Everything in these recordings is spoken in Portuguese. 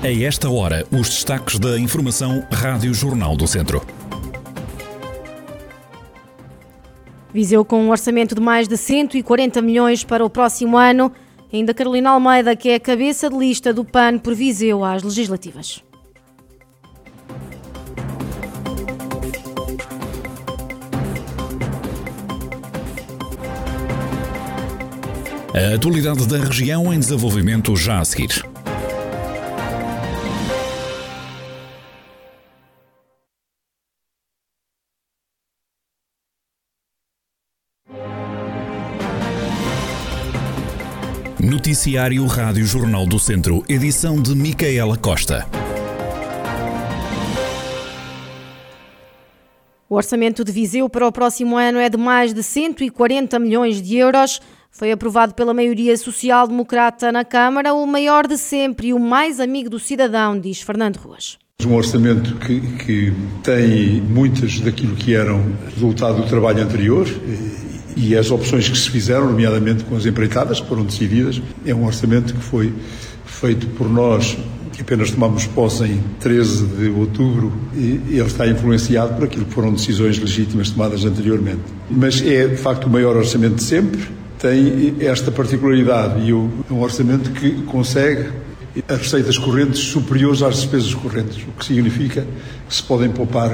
A esta hora, os destaques da Informação Rádio Jornal do Centro. Viseu com um orçamento de mais de 140 milhões para o próximo ano. Ainda Carolina Almeida, que é a cabeça de lista do PAN por Viseu às legislativas. A atualidade da região em desenvolvimento já a seguir. Noticiário Rádio Jornal do Centro, edição de Micaela Costa. O orçamento de Viseu para o próximo ano é de mais de 140 milhões de euros. Foi aprovado pela maioria social-democrata na Câmara, o maior de sempre e o mais amigo do cidadão, diz Fernando Ruas. Um orçamento que, que tem muitas daquilo que eram resultado do trabalho anterior e as opções que se fizeram, nomeadamente com as empreitadas, que foram decididas. É um orçamento que foi feito por nós, que apenas tomamos posse em 13 de outubro, e ele está influenciado por aquilo que foram decisões legítimas tomadas anteriormente. Mas é, de facto, o maior orçamento de sempre, tem esta particularidade e é um orçamento que consegue as receitas correntes superiores às despesas correntes, o que significa que se podem poupar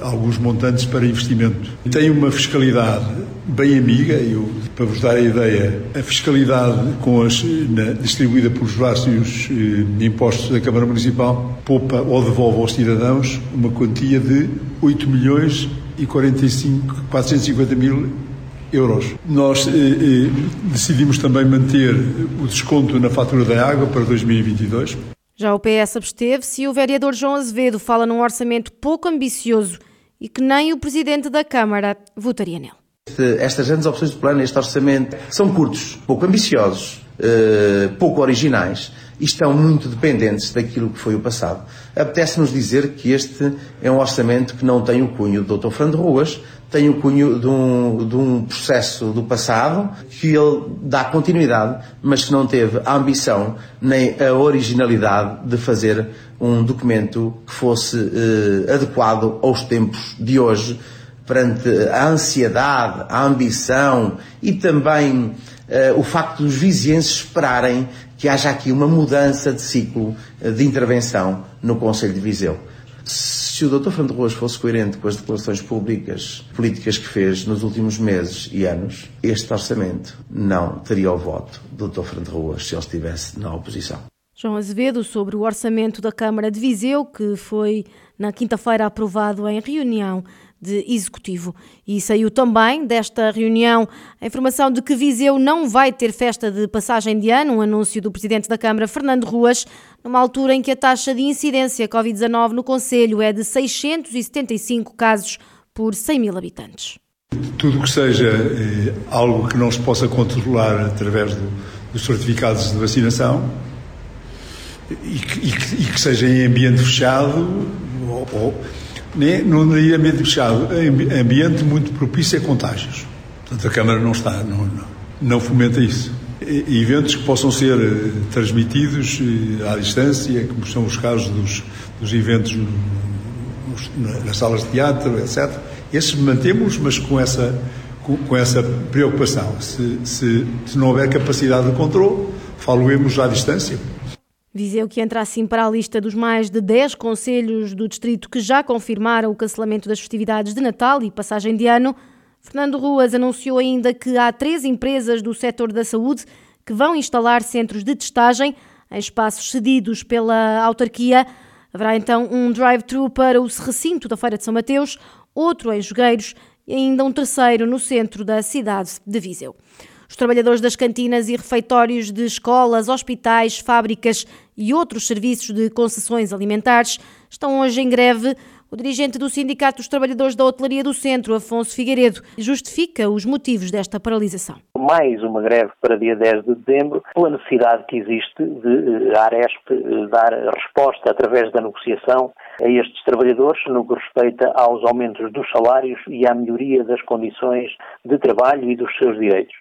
alguns montantes para investimento. Tem uma fiscalidade bem amiga, eu, para vos dar a ideia, a fiscalidade com as, na, distribuída pelos vários eh, impostos da Câmara Municipal poupa ou devolve aos cidadãos uma quantia de 8 milhões e 45, 450 mil euros. Nós eh, eh, decidimos também manter o desconto na fatura da água para 2022. Já o PS absteve-se e o vereador João Azevedo fala num orçamento pouco ambicioso e que nem o presidente da Câmara votaria nele. Estas grandes opções do plano, este orçamento, são curtos, pouco ambiciosos, eh, pouco originais e estão muito dependentes daquilo que foi o passado. Apetece-nos dizer que este é um orçamento que não tem o cunho do Dr. Fernando Ruas, tem o cunho de um, de um processo do passado que ele dá continuidade, mas que não teve a ambição nem a originalidade de fazer um documento que fosse eh, adequado aos tempos de hoje, perante a ansiedade, a ambição e também eh, o facto dos vizienses esperarem que haja aqui uma mudança de ciclo eh, de intervenção no Conselho de Viseu. Se o Dr. Fernando Ruas fosse coerente com as declarações públicas, políticas que fez nos últimos meses e anos, este orçamento não teria o voto do Dr. Fernando Ruas se ele estivesse na oposição. João Azevedo, sobre o orçamento da Câmara de Viseu, que foi na quinta-feira aprovado em reunião de executivo. E saiu também desta reunião a informação de que Viseu não vai ter festa de passagem de ano, um anúncio do presidente da Câmara, Fernando Ruas, numa altura em que a taxa de incidência Covid-19 no Conselho é de 675 casos por 100 mil habitantes. Tudo que seja eh, algo que não se possa controlar através do, dos certificados de vacinação e que, e que, e que seja em ambiente fechado ou, ou nem, não diria ambiente fechado, ambiente muito propício a contágios. Portanto, a Câmara não está, não, não, não fomenta isso. E, eventos que possam ser eh, transmitidos eh, à distância, como são os casos dos, dos eventos nas salas de teatro, etc. Esses mantemos, mas com essa, com, com essa preocupação. Se, se, se não houver capacidade de controle, faloemos à distância. Viseu que entra assim para a lista dos mais de 10 conselhos do distrito que já confirmaram o cancelamento das festividades de Natal e passagem de ano. Fernando Ruas anunciou ainda que há três empresas do setor da saúde que vão instalar centros de testagem em espaços cedidos pela autarquia. Haverá então um drive-thru para o recinto da Feira de São Mateus, outro em Jogueiros e ainda um terceiro no centro da cidade de Viseu. Os trabalhadores das cantinas e refeitórios de escolas, hospitais, fábricas e outros serviços de concessões alimentares estão hoje em greve. O dirigente do Sindicato dos Trabalhadores da Hotelaria do Centro, Afonso Figueiredo, justifica os motivos desta paralisação. Mais uma greve para dia 10 de dezembro, pela necessidade que existe de eh, a Aresp eh, dar resposta através da negociação a estes trabalhadores no que respeita aos aumentos dos salários e à melhoria das condições de trabalho e dos seus direitos.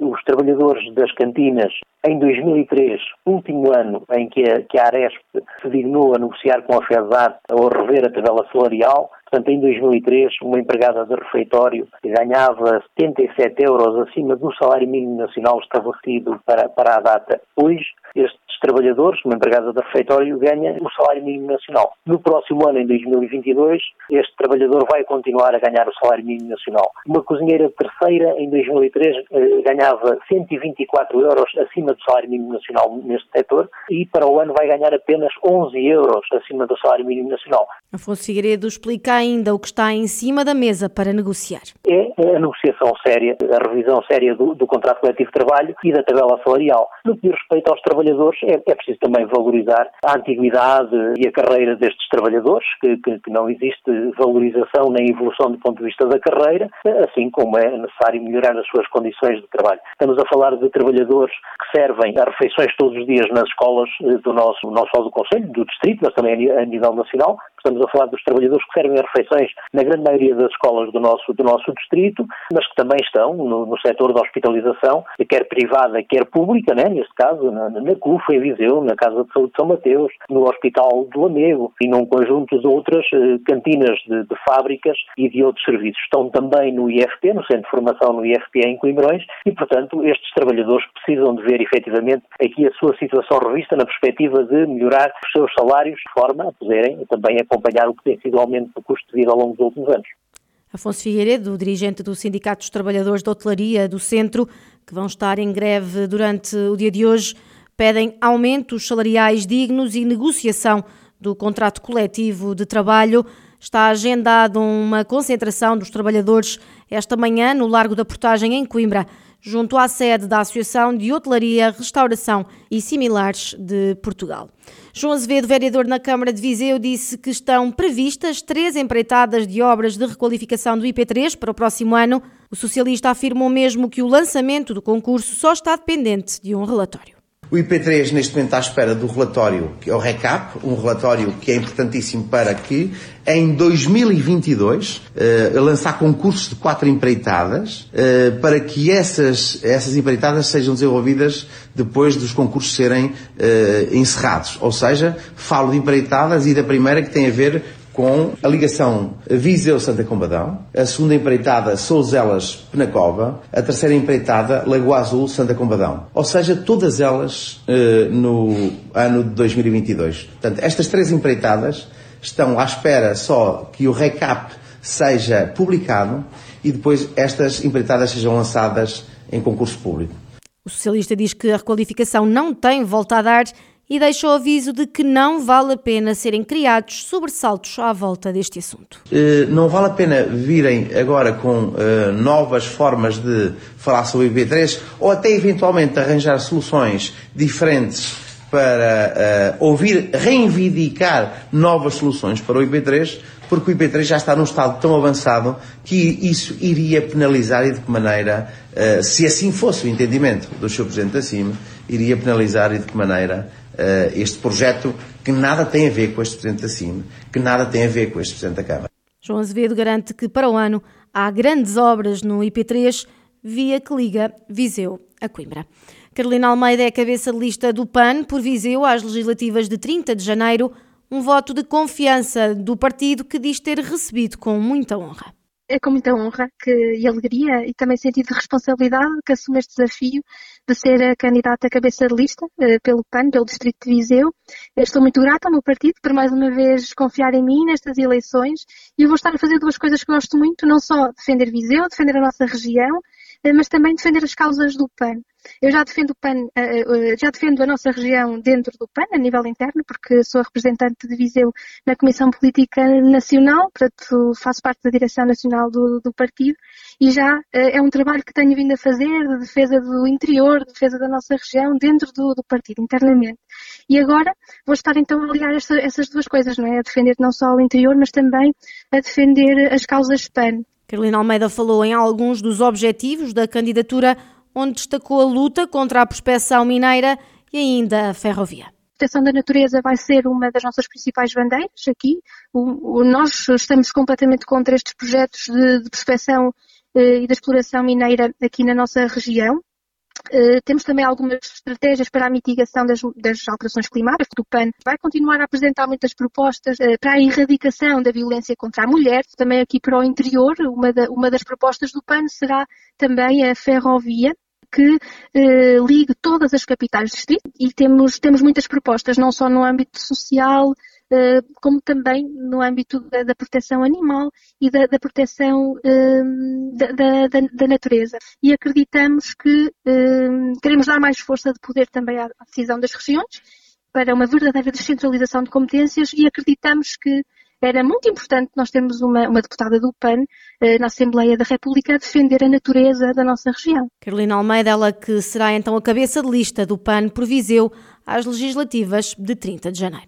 Os trabalhadores das cantinas em 2003, último ano em que a, que a Aresp se dignou a negociar com a FESAT ou rever a tabela salarial, Portanto, em 2003, uma empregada de refeitório ganhava 77 euros acima do salário mínimo nacional estabelecido para, para a data. Hoje, estes trabalhadores, uma empregada de refeitório, ganha o salário mínimo nacional. No próximo ano, em 2022, este trabalhador vai continuar a ganhar o salário mínimo nacional. Uma cozinheira terceira, em 2003, eh, ganhava 124 euros acima do salário mínimo nacional neste setor e para o ano vai ganhar apenas 11 euros acima do salário mínimo nacional. Afonso Figueiredo explica ainda o que está em cima da mesa para negociar. É a negociação séria, a revisão séria do, do contrato coletivo de trabalho e da tabela salarial. No que diz respeito aos trabalhadores, é, é preciso também valorizar a antiguidade e a carreira destes trabalhadores, que, que, que, não existe valorização nem evolução do ponto de vista da carreira, assim como é necessário melhorar as suas condições de trabalho. Estamos a falar de trabalhadores que servem a refeições todos os dias nas escolas eh, do nosso, não só do Conselho, do Distrito, mas também a nível nacional. Estamos a falar dos trabalhadores que servem a refeições na grande maioria das escolas do nosso, do nosso distrito, mas que também estão no, no setor da hospitalização, quer privada, quer pública, né, neste caso, na, na CUFA, em Viseu, na Casa de Saúde de São Mateus, no Hospital de Lamego e num conjunto de outras eh, cantinas de, de, fábricas e de outros serviços. Estão também no IFP, no Centro de Formação no IFP em Coimbrões, e, portanto, estes trabalhadores precisam de ver efetivamente aqui a sua situação revista na perspectiva de melhorar os seus salários de forma a poderem também acompanhar o que tem sido o aumento do custo de vida ao longo dos últimos anos. Afonso Figueiredo, dirigente do Sindicato dos Trabalhadores de Hotelaria do Centro, que vão estar em greve durante o dia de hoje, pedem aumentos salariais dignos e negociação do contrato coletivo de trabalho. Está agendado uma concentração dos trabalhadores esta manhã no Largo da Portagem, em Coimbra junto à sede da Associação de Hotelaria, Restauração e Similares de Portugal. João Azevedo, vereador na Câmara de Viseu, disse que estão previstas três empreitadas de obras de requalificação do IP3 para o próximo ano. O socialista afirmou mesmo que o lançamento do concurso só está dependente de um relatório. O IP3 neste momento está à espera do relatório, que é o RECAP, um relatório que é importantíssimo para que em 2022 uh, lançar concursos de quatro empreitadas uh, para que essas, essas empreitadas sejam desenvolvidas depois dos concursos serem uh, encerrados. Ou seja, falo de empreitadas e da primeira que tem a ver com a ligação Viseu-Santa Combadão, a segunda empreitada Souzelas-Penacova, a terceira empreitada Lagoa Azul-Santa Combadão. Ou seja, todas elas uh, no ano de 2022. Portanto, estas três empreitadas estão à espera só que o recap seja publicado e depois estas empreitadas sejam lançadas em concurso público. O socialista diz que a requalificação não tem volta a dar e deixa o aviso de que não vale a pena serem criados sobressaltos à volta deste assunto. Uh, não vale a pena virem agora com uh, novas formas de falar sobre o IP3 ou até eventualmente arranjar soluções diferentes para uh, ouvir reivindicar novas soluções para o IP3, porque o IP3 já está num estado tão avançado que isso iria penalizar e de que maneira, se assim fosse o entendimento do Sr. Presidente da CIM, iria penalizar e de que maneira este projeto que nada tem a ver com este Presidente da CIM, que nada tem a ver com este Presidente da Câmara. João Azevedo garante que para o ano há grandes obras no IP3, via que liga Viseu a Coimbra. Carolina Almeida é cabeça de lista do PAN por Viseu às legislativas de 30 de janeiro, um voto de confiança do partido que diz ter recebido com muita honra é com muita honra que, e alegria e também sentido de responsabilidade que assumo este desafio de ser a candidata à cabeça de lista uh, pelo PAN, pelo Distrito de Viseu. Eu estou muito grata ao meu partido por mais uma vez confiar em mim nestas eleições e vou estar a fazer duas coisas que gosto muito, não só defender Viseu, defender a nossa região, mas também defender as causas do PAN. Eu já defendo, o PAN, eh, eh, já defendo a nossa região dentro do PAN, a nível interno, porque sou representante de Viseu na Comissão Política Nacional, portanto faço parte da direção nacional do, do partido e já eh, é um trabalho que tenho vindo a fazer de defesa do interior, de defesa da nossa região dentro do, do partido, internamente. E agora vou estar então a essa, essas duas coisas, não é? A defender não só o interior, mas também a defender as causas PAN. Carolina Almeida falou em alguns dos objetivos da candidatura onde destacou a luta contra a prospeção mineira e ainda a ferrovia. proteção da natureza vai ser uma das nossas principais bandeiras aqui. O, o, nós estamos completamente contra estes projetos de, de prospecção eh, e da exploração mineira aqui na nossa região. Uh, temos também algumas estratégias para a mitigação das, das, alterações climáticas. O PAN vai continuar a apresentar muitas propostas uh, para a erradicação da violência contra a mulher. Também aqui para o interior, uma, da, uma das propostas do PAN será também a ferrovia, que eh, ligue todas as capitais de distrito e temos, temos muitas propostas, não só no âmbito social, eh, como também no âmbito da, da proteção animal e da, da proteção eh, da, da, natureza. E acreditamos que eh, queremos dar mais força de poder também à, decisão das regiões para uma verdadeira descentralização de competências e acreditamos que era muito importante nós termos uma, uma deputada do PAN eh, na Assembleia da República a defender a natureza da nossa região. Carolina Almeida, ela que será então a cabeça de lista do PAN por Viseu às legislativas de 30 de janeiro.